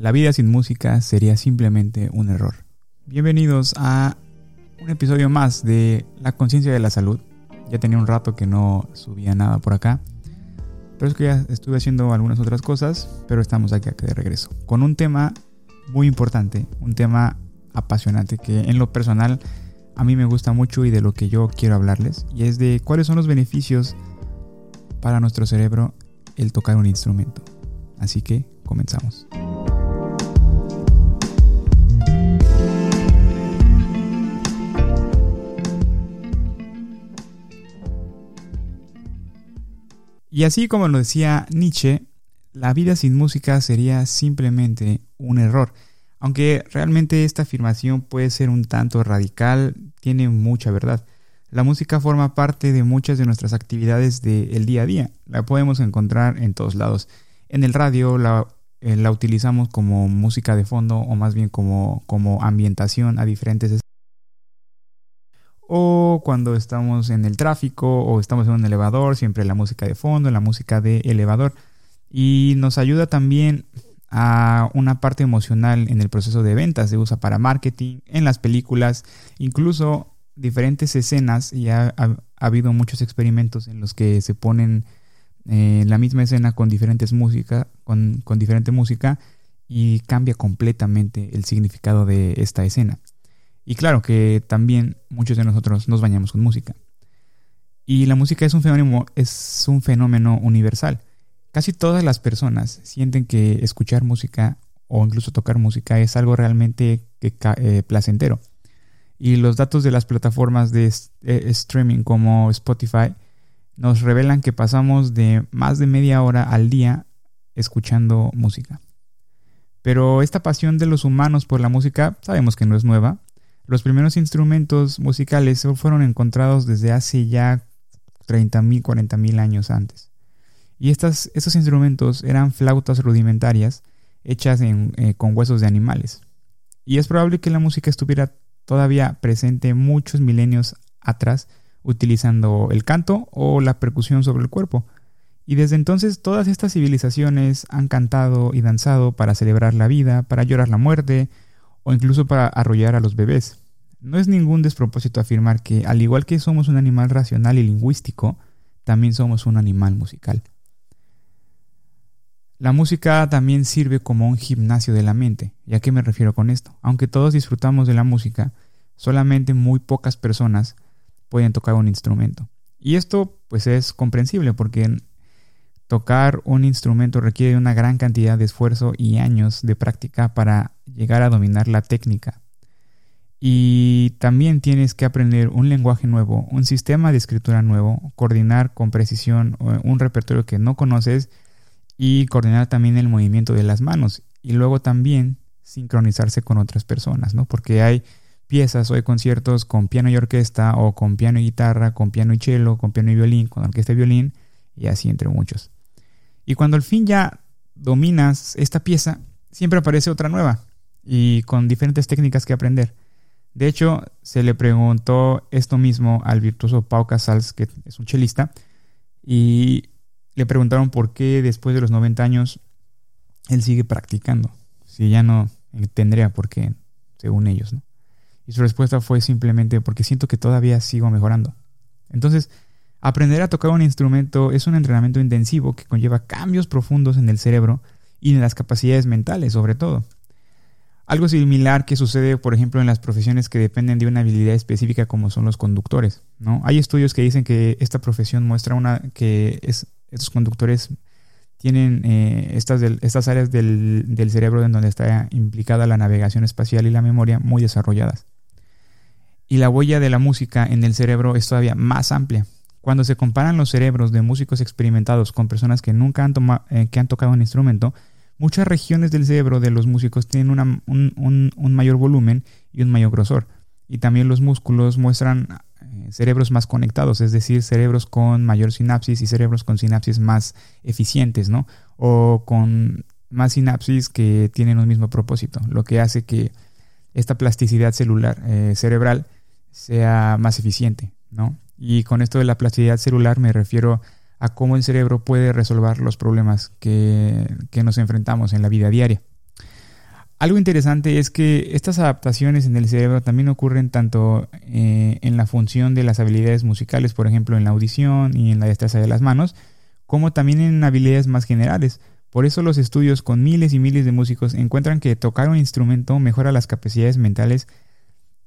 La vida sin música sería simplemente un error. Bienvenidos a un episodio más de La conciencia de la salud. Ya tenía un rato que no subía nada por acá. Pero es que ya estuve haciendo algunas otras cosas, pero estamos aquí, de regreso. Con un tema muy importante, un tema apasionante que en lo personal a mí me gusta mucho y de lo que yo quiero hablarles. Y es de cuáles son los beneficios para nuestro cerebro el tocar un instrumento. Así que comenzamos. Y así como lo decía Nietzsche, la vida sin música sería simplemente un error. Aunque realmente esta afirmación puede ser un tanto radical, tiene mucha verdad. La música forma parte de muchas de nuestras actividades del día a día. La podemos encontrar en todos lados. En el radio la, eh, la utilizamos como música de fondo o más bien como, como ambientación a diferentes o cuando estamos en el tráfico o estamos en un elevador, siempre la música de fondo, la música de elevador. Y nos ayuda también a una parte emocional en el proceso de ventas, se usa para marketing, en las películas, incluso diferentes escenas y ha, habido muchos experimentos en los que se ponen eh, la misma escena con diferentes música, con, con diferente música y cambia completamente el significado de esta escena. Y claro que también muchos de nosotros nos bañamos con música. Y la música es un fenómeno, es un fenómeno universal. Casi todas las personas sienten que escuchar música o incluso tocar música es algo realmente eh, placentero. Y los datos de las plataformas de eh, streaming como Spotify nos revelan que pasamos de más de media hora al día escuchando música. Pero esta pasión de los humanos por la música sabemos que no es nueva. Los primeros instrumentos musicales fueron encontrados desde hace ya 30.000, 40.000 años antes. Y estas, estos instrumentos eran flautas rudimentarias hechas eh, con huesos de animales. Y es probable que la música estuviera todavía presente muchos milenios atrás utilizando el canto o la percusión sobre el cuerpo. Y desde entonces todas estas civilizaciones han cantado y danzado para celebrar la vida, para llorar la muerte o incluso para arrollar a los bebés. No es ningún despropósito afirmar que, al igual que somos un animal racional y lingüístico, también somos un animal musical. La música también sirve como un gimnasio de la mente. ¿Y a qué me refiero con esto? Aunque todos disfrutamos de la música, solamente muy pocas personas pueden tocar un instrumento. Y esto pues es comprensible porque tocar un instrumento requiere una gran cantidad de esfuerzo y años de práctica para llegar a dominar la técnica y también tienes que aprender un lenguaje nuevo, un sistema de escritura nuevo, coordinar con precisión un repertorio que no conoces y coordinar también el movimiento de las manos. Y luego también sincronizarse con otras personas, ¿no? Porque hay piezas o hay conciertos con piano y orquesta o con piano y guitarra, con piano y cello, con piano y violín, con orquesta y violín y así entre muchos. Y cuando al fin ya dominas esta pieza, siempre aparece otra nueva y con diferentes técnicas que aprender. De hecho, se le preguntó esto mismo al virtuoso Pau Casals, que es un chelista, y le preguntaron por qué después de los 90 años él sigue practicando, si ya no tendría por qué, según ellos, ¿no? Y su respuesta fue simplemente porque siento que todavía sigo mejorando. Entonces, aprender a tocar un instrumento es un entrenamiento intensivo que conlleva cambios profundos en el cerebro y en las capacidades mentales, sobre todo. Algo similar que sucede, por ejemplo, en las profesiones que dependen de una habilidad específica como son los conductores. ¿no? Hay estudios que dicen que esta profesión muestra una, que es, estos conductores tienen eh, estas, estas áreas del, del, cerebro en donde está implicada la navegación espacial y la memoria muy desarrolladas. Y la huella de la música en el cerebro es todavía más amplia. Cuando se comparan los cerebros de músicos experimentados con personas que nunca han, eh, que han tocado un instrumento, Muchas regiones del cerebro de los músicos tienen un, mayor volumen y un mayor grosor. Y también los músculos muestran eh, cerebros más conectados, es decir, cerebros con mayor sinapsis y cerebros con sinapsis más eficientes, ¿no? O con más sinapsis que tienen un mismo propósito, lo que hace que esta plasticidad celular eh, cerebral sea más eficiente, ¿no? Y con esto de la plasticidad celular me refiero a cómo el cerebro puede resolver los problemas que, nos enfrentamos en la vida diaria. Algo interesante es que estas adaptaciones en el cerebro también ocurren tanto eh, en la función de las habilidades musicales, por ejemplo en la audición y en la destreza de las manos, como también en habilidades más generales. Por eso los estudios con miles y miles de músicos encuentran que tocar un instrumento mejora las capacidades mentales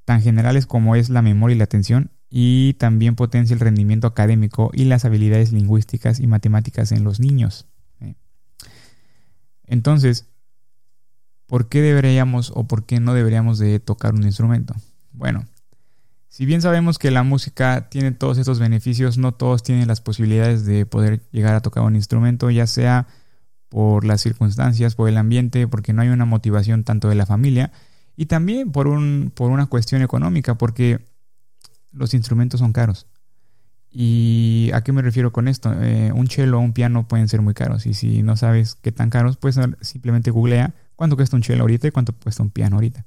tan generales como es la memoria y la atención, y también potencia el rendimiento académico y las habilidades lingüísticas y matemáticas en los niños. Entonces, ¿por qué deberíamos o por qué no deberíamos de tocar un instrumento? Bueno, si bien sabemos que la música tiene todos estos beneficios, no todos tienen las posibilidades de poder llegar a tocar un instrumento, ya sea por las circunstancias, por el ambiente, porque no hay una motivación tanto de la familia, y también por, un, por una cuestión económica, porque los instrumentos son caros. ¿Y a qué me refiero con esto? Eh, un cello o un piano pueden ser muy caros. Y si no sabes qué tan caros, pues simplemente googlea cuánto cuesta un cello ahorita y cuánto cuesta un piano ahorita.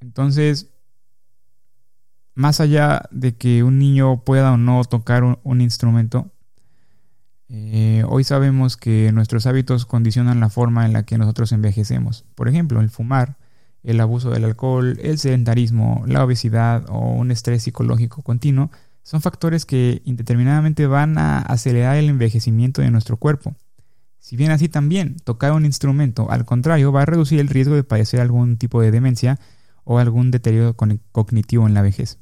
Entonces, más allá de que un niño pueda o no tocar un, instrumento, eh, hoy sabemos que nuestros hábitos condicionan la forma en la que nosotros envejecemos. Por ejemplo, el fumar el abuso del alcohol, el sedentarismo, la obesidad o un estrés psicológico continuo son factores que indeterminadamente van a acelerar el envejecimiento de nuestro cuerpo. Si bien así también, tocar un instrumento, al contrario, va a reducir el riesgo de padecer algún tipo de demencia o algún deterioro cognitivo en la vejez.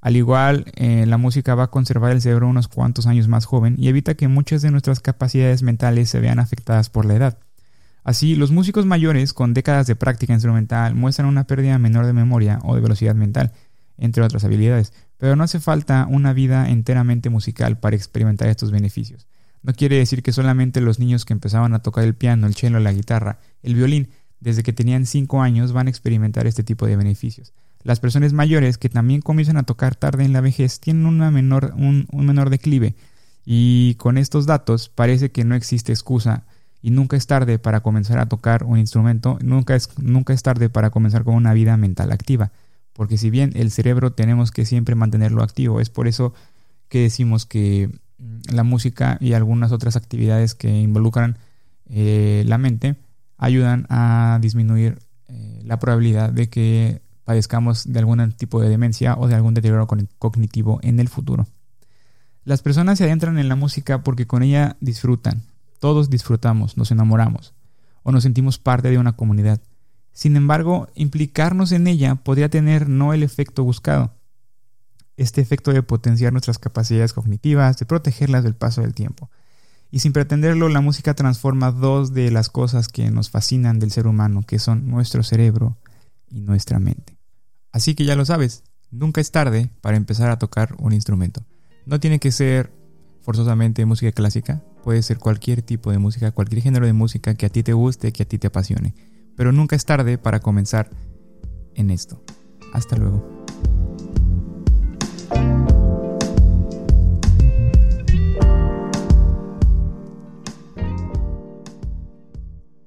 Al igual, eh, la música va a conservar el cerebro unos cuantos años más joven y evita que muchas de nuestras capacidades mentales se vean afectadas por la edad. Así, los músicos mayores con décadas de práctica instrumental muestran una pérdida menor de memoria o de velocidad mental, entre otras habilidades, pero no hace falta una vida enteramente musical para experimentar estos beneficios. No quiere decir que solamente los niños que empezaban a tocar el piano, el cello, la guitarra, el violín, desde que tenían 5 años van a experimentar este tipo de beneficios. Las personas mayores que también comienzan a tocar tarde en la vejez tienen menor, un, un menor declive y con estos datos parece que no existe excusa y nunca es tarde para comenzar a tocar un instrumento, nunca es, nunca es tarde para comenzar con una vida mental activa, porque si bien el cerebro tenemos que siempre mantenerlo activo, es por eso que decimos que mm, la música y algunas otras actividades que involucran eh, la mente ayudan a disminuir eh, la probabilidad de que padezcamos de algún tipo de demencia o de algún deterioro cognitivo en el futuro. Las personas se adentran en la música porque con ella disfrutan, todos disfrutamos, nos enamoramos o nos sentimos parte de una comunidad. Sin embargo, implicarnos en ella podría tener no el efecto buscado. Este efecto de potenciar nuestras capacidades cognitivas, de protegerlas del paso del tiempo. Y sin pretenderlo, la música transforma dos de las cosas que nos fascinan del ser humano, que son nuestro cerebro y nuestra mente. Así que ya lo sabes, nunca es tarde para empezar a tocar un instrumento. No tiene que ser forzosamente música clásica, puede ser cualquier tipo de música, cualquier género de música que a ti te guste, que a ti te apasione. Pero nunca es tarde para comenzar en esto. Hasta luego.